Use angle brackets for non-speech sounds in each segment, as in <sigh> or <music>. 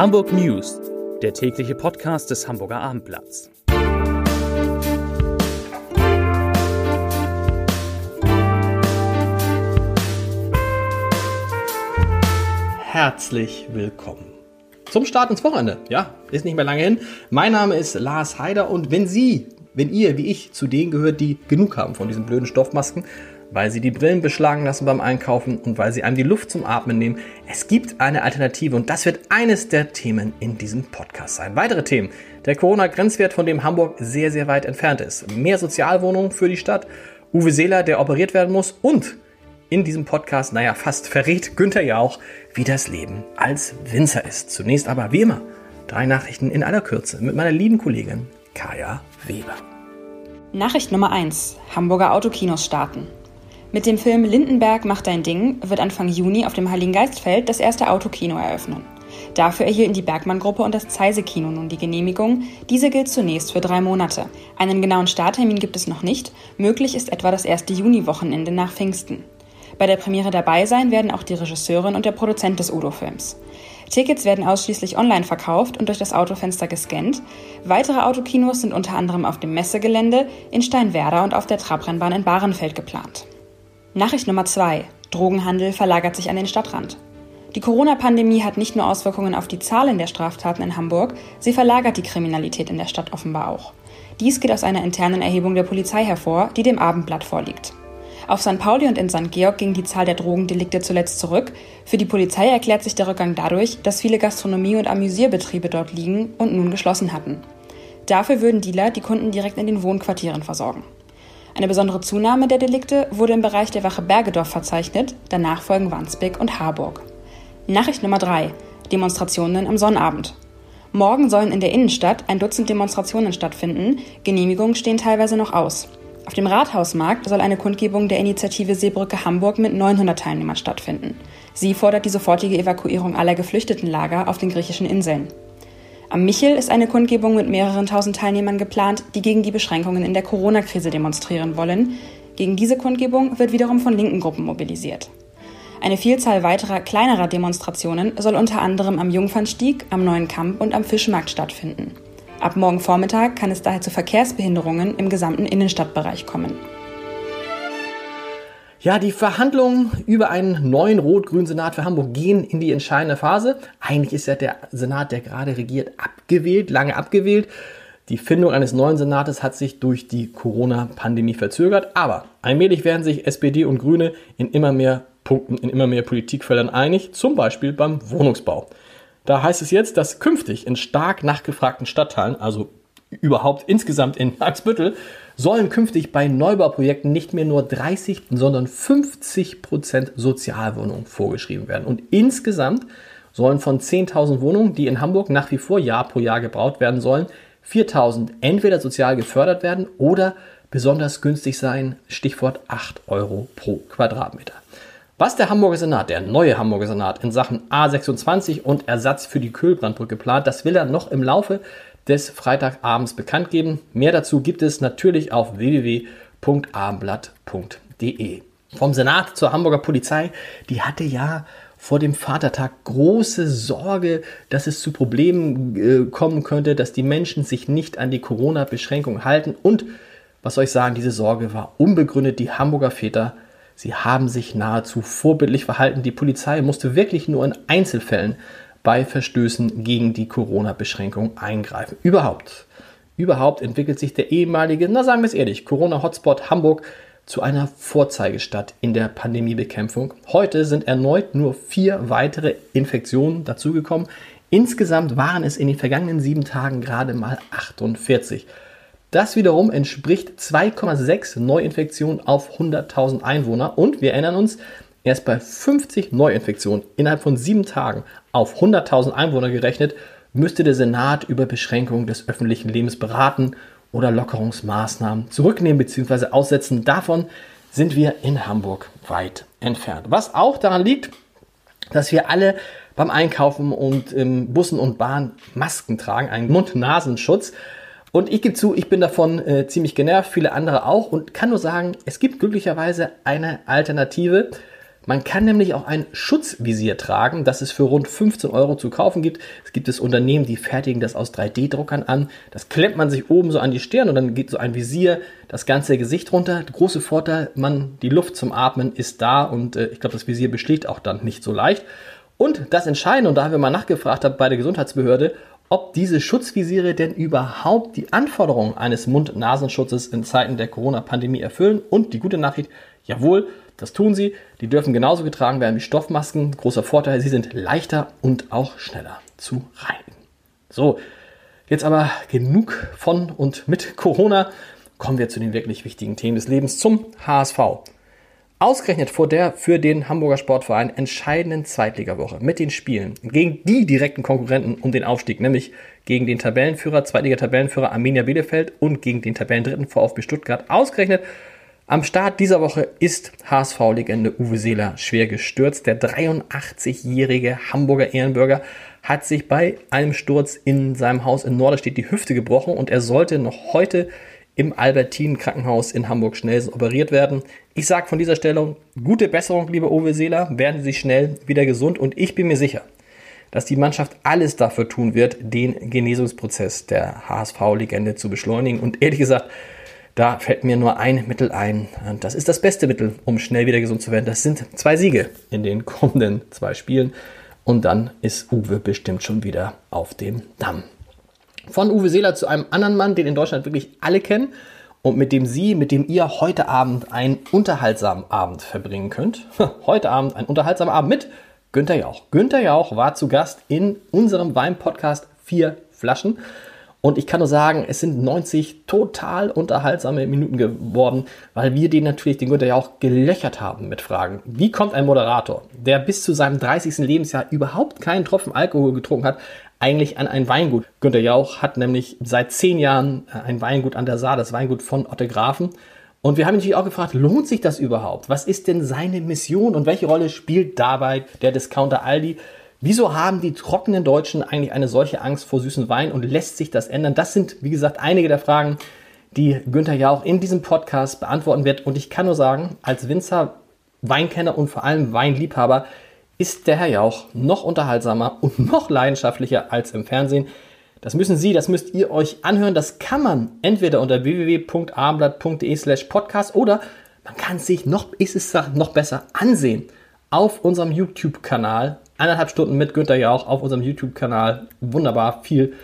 Hamburg News, der tägliche Podcast des Hamburger Abendblatts. Herzlich willkommen zum Start ins Wochenende. Ja, ist nicht mehr lange hin. Mein Name ist Lars Heider und wenn Sie, wenn ihr wie ich zu denen gehört, die genug haben von diesen blöden Stoffmasken, weil sie die Brillen beschlagen lassen beim Einkaufen und weil sie einem die Luft zum Atmen nehmen. Es gibt eine Alternative und das wird eines der Themen in diesem Podcast sein. Weitere Themen. Der Corona-Grenzwert, von dem Hamburg sehr, sehr weit entfernt ist. Mehr Sozialwohnungen für die Stadt. Uwe Seeler, der operiert werden muss. Und in diesem Podcast, naja, fast verrät Günther ja auch, wie das Leben als Winzer ist. Zunächst aber, wie immer, drei Nachrichten in aller Kürze mit meiner lieben Kollegin Kaya Weber. Nachricht Nummer 1. Hamburger Autokinos starten. Mit dem Film Lindenberg macht dein Ding wird Anfang Juni auf dem Heiligen Geistfeld das erste Autokino eröffnen. Dafür erhielten die Bergmann-Gruppe und das Zeise-Kino nun die Genehmigung. Diese gilt zunächst für drei Monate. Einen genauen Starttermin gibt es noch nicht. Möglich ist etwa das erste Juni-Wochenende nach Pfingsten. Bei der Premiere dabei sein werden auch die Regisseurin und der Produzent des Udo-Films. Tickets werden ausschließlich online verkauft und durch das Autofenster gescannt. Weitere Autokinos sind unter anderem auf dem Messegelände, in Steinwerder und auf der Trabrennbahn in Bahrenfeld geplant. Nachricht Nummer zwei: Drogenhandel verlagert sich an den Stadtrand. Die Corona-Pandemie hat nicht nur Auswirkungen auf die Zahlen der Straftaten in Hamburg, sie verlagert die Kriminalität in der Stadt offenbar auch. Dies geht aus einer internen Erhebung der Polizei hervor, die dem Abendblatt vorliegt. Auf St. Pauli und in St. Georg ging die Zahl der Drogendelikte zuletzt zurück. Für die Polizei erklärt sich der Rückgang dadurch, dass viele Gastronomie- und Amüsierbetriebe dort liegen und nun geschlossen hatten. Dafür würden Dealer die Kunden direkt in den Wohnquartieren versorgen. Eine besondere Zunahme der Delikte wurde im Bereich der Wache Bergedorf verzeichnet, danach folgen Wandsbek und Harburg. Nachricht Nummer 3. Demonstrationen am Sonnabend. Morgen sollen in der Innenstadt ein Dutzend Demonstrationen stattfinden, Genehmigungen stehen teilweise noch aus. Auf dem Rathausmarkt soll eine Kundgebung der Initiative Seebrücke Hamburg mit 900 Teilnehmern stattfinden. Sie fordert die sofortige Evakuierung aller Geflüchtetenlager auf den griechischen Inseln. Am Michel ist eine Kundgebung mit mehreren tausend Teilnehmern geplant, die gegen die Beschränkungen in der Corona-Krise demonstrieren wollen. Gegen diese Kundgebung wird wiederum von linken Gruppen mobilisiert. Eine Vielzahl weiterer kleinerer Demonstrationen soll unter anderem am Jungfernstieg, am Neuen Kamp und am Fischmarkt stattfinden. Ab morgen Vormittag kann es daher zu Verkehrsbehinderungen im gesamten Innenstadtbereich kommen. Ja, die Verhandlungen über einen neuen rot-grünen Senat für Hamburg gehen in die entscheidende Phase. Eigentlich ist ja der Senat, der gerade regiert, abgewählt, lange abgewählt. Die Findung eines neuen Senates hat sich durch die Corona-Pandemie verzögert, aber allmählich werden sich SPD und Grüne in immer mehr Punkten, in immer mehr Politikfeldern einig, zum Beispiel beim Wohnungsbau. Da heißt es jetzt, dass künftig in stark nachgefragten Stadtteilen, also überhaupt insgesamt in Eimsbüttel, sollen künftig bei Neubauprojekten nicht mehr nur 30, sondern 50 Prozent Sozialwohnungen vorgeschrieben werden. Und insgesamt sollen von 10.000 Wohnungen, die in Hamburg nach wie vor Jahr pro Jahr gebaut werden sollen, 4.000 entweder sozial gefördert werden oder besonders günstig sein, Stichwort 8 Euro pro Quadratmeter. Was der Hamburger Senat, der neue Hamburger Senat, in Sachen A26 und Ersatz für die Kühlbrandbrücke plant, das will er noch im Laufe des Freitagabends bekannt geben. Mehr dazu gibt es natürlich auf www.abendblatt.de. Vom Senat zur Hamburger Polizei, die hatte ja vor dem Vatertag große Sorge, dass es zu Problemen äh, kommen könnte, dass die Menschen sich nicht an die Corona-Beschränkungen halten. Und was soll ich sagen, diese Sorge war unbegründet. Die Hamburger Väter, sie haben sich nahezu vorbildlich verhalten. Die Polizei musste wirklich nur in Einzelfällen bei Verstößen gegen die Corona-Beschränkung eingreifen. Überhaupt, überhaupt entwickelt sich der ehemalige, na sagen wir es ehrlich, Corona-Hotspot Hamburg zu einer Vorzeigestadt in der Pandemiebekämpfung. Heute sind erneut nur vier weitere Infektionen dazugekommen. Insgesamt waren es in den vergangenen sieben Tagen gerade mal 48. Das wiederum entspricht 2,6 Neuinfektionen auf 100.000 Einwohner. Und wir erinnern uns, Erst bei 50 Neuinfektionen innerhalb von sieben Tagen auf 100.000 Einwohner gerechnet, müsste der Senat über Beschränkungen des öffentlichen Lebens beraten oder Lockerungsmaßnahmen zurücknehmen bzw. aussetzen. Davon sind wir in Hamburg weit entfernt. Was auch daran liegt, dass wir alle beim Einkaufen und im Bussen und Bahn Masken tragen, einen Mund-Nasenschutz. Und ich gebe zu, ich bin davon äh, ziemlich genervt, viele andere auch und kann nur sagen, es gibt glücklicherweise eine Alternative Man kann nämlich auch ein Schutzvisier tragen, das es für rund 15 Euro zu kaufen gibt. Es gibt es Unternehmen, die fertigen das aus 3D-Druckern an. Das klemmt man sich oben so an die Stirn und dann geht so ein Visier das ganze Gesicht runter. Der große Vorteil, man, die Luft zum Atmen ist da und äh, ich glaube, das Visier beschlägt auch dann nicht so leicht. Und das Entscheidende, und da haben wir mal nachgefragt bei der Gesundheitsbehörde, ob diese Schutzvisiere denn überhaupt die Anforderungen eines Mund-Nasenschutzes in Zeiten der Corona-Pandemie erfüllen. Und die gute Nachricht, jawohl, das tun sie. Die dürfen genauso getragen werden wie Stoffmasken. Großer Vorteil, sie sind leichter und auch schneller zu reinigen. So, jetzt aber genug von und mit Corona. Kommen wir zu den wirklich wichtigen Themen des Lebens, zum HSV. Ausgerechnet vor der für den Hamburger Sportverein entscheidenden Zweitligawoche mit den Spielen gegen die direkten Konkurrenten um den Aufstieg, nämlich gegen den Tabellenführer, Zweitliga-Tabellenführer Arminia Bielefeld und gegen den Tabellendritten VfB Stuttgart. Ausgerechnet am Start dieser Woche ist HSV-Legende Uwe Seeler schwer gestürzt. Der 83-jährige Hamburger Ehrenbürger hat sich bei einem Sturz in seinem Haus in Norderstedt die Hüfte gebrochen und er sollte noch heute im Albertin Krankenhaus in Hamburg schnell operiert werden. Ich sage von dieser Stellung gute Besserung, liebe Uwe Seeler, werden Sie schnell wieder gesund und ich bin mir sicher, dass die Mannschaft alles dafür tun wird, den Genesungsprozess der HSV-Legende zu beschleunigen. Und ehrlich gesagt, da fällt mir nur ein Mittel ein. Und das ist das beste Mittel, um schnell wieder gesund zu werden. Das sind zwei Siege in den kommenden zwei Spielen. Und dann ist Uwe bestimmt schon wieder auf dem Damm. Von Uwe Seeler zu einem anderen Mann, den in Deutschland wirklich alle kennen und mit dem Sie, mit dem ihr heute Abend einen unterhaltsamen Abend verbringen könnt. Heute Abend ein unterhaltsamer Abend mit Günter Jauch. Günter Jauch war zu Gast in unserem Wein-Podcast Vier Flaschen. Und ich kann nur sagen, es sind 90 total unterhaltsame Minuten geworden, weil wir den natürlich, den Günther ja auch gelöchert haben mit Fragen. Wie kommt ein Moderator, der bis zu seinem 30. Lebensjahr überhaupt keinen Tropfen Alkohol getrunken hat, eigentlich an ein Weingut? Günter Jauch hat nämlich seit zehn Jahren äh, ein Weingut an der Saar, das Weingut von Otte Grafen. Und wir haben natürlich auch gefragt, lohnt sich das überhaupt? Was ist denn seine Mission und welche Rolle spielt dabei der Discounter Aldi? Wieso haben die trockenen Deutschen eigentlich eine solche Angst vor süßen Wein und lässt sich das ändern? Das sind, wie gesagt, einige der Fragen, die Günther ja auch in diesem Podcast beantworten wird. Und ich kann nur sagen, als Winzer, Weinkenner und vor allem Weinliebhaber ist der Herr Jauch noch unterhaltsamer und <laughs> noch leidenschaftlicher als im Fernsehen. Das müssen Sie, das müsst ihr euch anhören. Das kann man entweder unter www.abendblatt.de slash podcast oder man kann sich noch, ist es noch besser ansehen auf unserem YouTube-Kanal eineinhalb Stunden mit Günther Jauch auf unserem YouTube-Kanal. Wunderbar, viel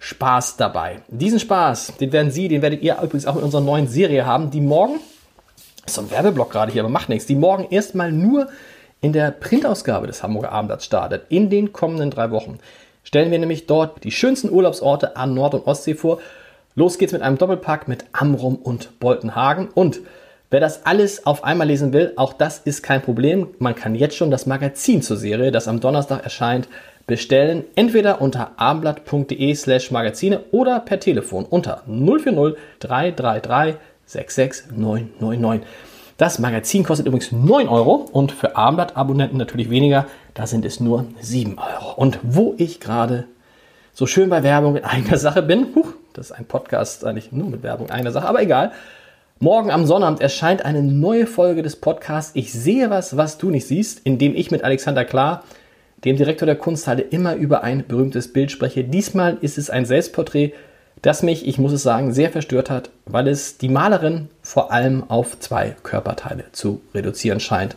Spaß dabei. Diesen Spaß, den werden Sie, den werdet ihr übrigens auch in unserer neuen Serie haben, die morgen, ist so ein Werbeblock gerade hier, aber macht nichts, die morgen erstmal nur in der Printausgabe des Hamburger Abendblatts startet, in den kommenden drei Wochen. Stellen wir nämlich dort die schönsten Urlaubsorte an Nord- und Ostsee vor. Los geht's mit einem Doppelpack mit Amrum und Boltenhagen und Wer das alles auf einmal lesen will, auch das ist kein Problem. Man kann jetzt schon das Magazin zur Serie, das am Donnerstag erscheint, bestellen. Entweder unter abendblatt.de slash Magazine oder per Telefon unter 040 333 66999. Das Magazin kostet übrigens 9 Euro und für Abendblatt-Abonnenten natürlich weniger. Da sind es nur 7 Euro. Und wo ich gerade so schön bei Werbung in eigener <laughs> Sache bin, huch, das ist ein Podcast eigentlich nur mit Werbung in eigener Sache, aber egal. Morgen am Sonnabend erscheint eine neue Folge des Podcasts Ich sehe was, was du nicht siehst, in dem ich mit Alexander Klar, dem Direktor der Kunsthalle, immer über ein berühmtes Bild spreche. Diesmal ist es ein Selbstporträt, das mich, ich muss es sagen, sehr verstört hat, weil es die Malerin vor allem auf zwei Körperteile zu reduzieren scheint.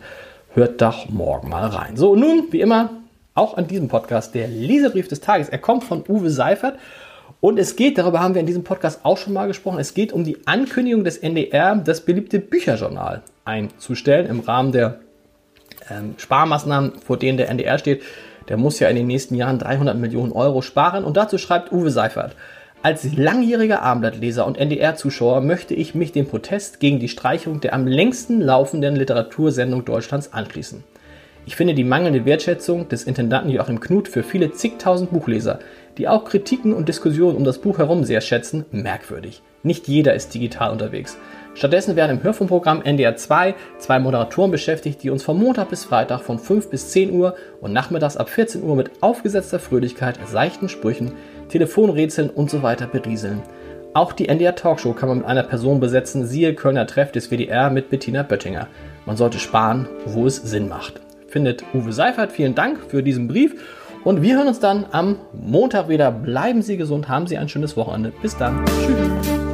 Hört doch morgen mal rein. So, nun, wie immer, auch an diesem Podcast der Leserbrief des Tages. Er kommt von Uwe Seifert und es geht, darüber haben wir in diesem Podcast auch schon mal gesprochen, es geht um die Ankündigung des NDR, das beliebte Bücherjournal einzustellen im Rahmen der ähm, Sparmaßnahmen, vor denen der NDR steht. Der muss ja in den nächsten Jahren 300 Millionen Euro sparen. Und dazu schreibt Uwe Seifert. Als langjähriger Abendblattleser und NDR-Zuschauer möchte ich mich dem Protest gegen die Streichung der am längsten laufenden Literatursendung Deutschlands anschließen. Ich finde die mangelnde Wertschätzung des Intendanten Joachim Knut für viele zigtausend Buchleser, die auch Kritiken und Diskussionen um das Buch herum sehr schätzen, merkwürdig. Nicht jeder ist digital unterwegs. Stattdessen werden im Hörfunkprogramm NDR 2 zwei Moderatoren beschäftigt, die uns von Montag bis Freitag von 5 bis 10 Uhr und nachmittags ab 14 Uhr mit aufgesetzter Fröhlichkeit, seichten Sprüchen, Telefonrätseln und so weiter berieseln. Auch die NDR Talkshow kann man mit einer Person besetzen, siehe Kölner Treff des WDR mit Bettina Böttinger. Man sollte sparen, wo es Sinn macht. Findet Uwe Seifert, vielen Dank für diesen Brief und wir hören uns dann am Montag wieder. Bleiben Sie gesund, haben Sie ein schönes Wochenende. Bis dann. Tschüss.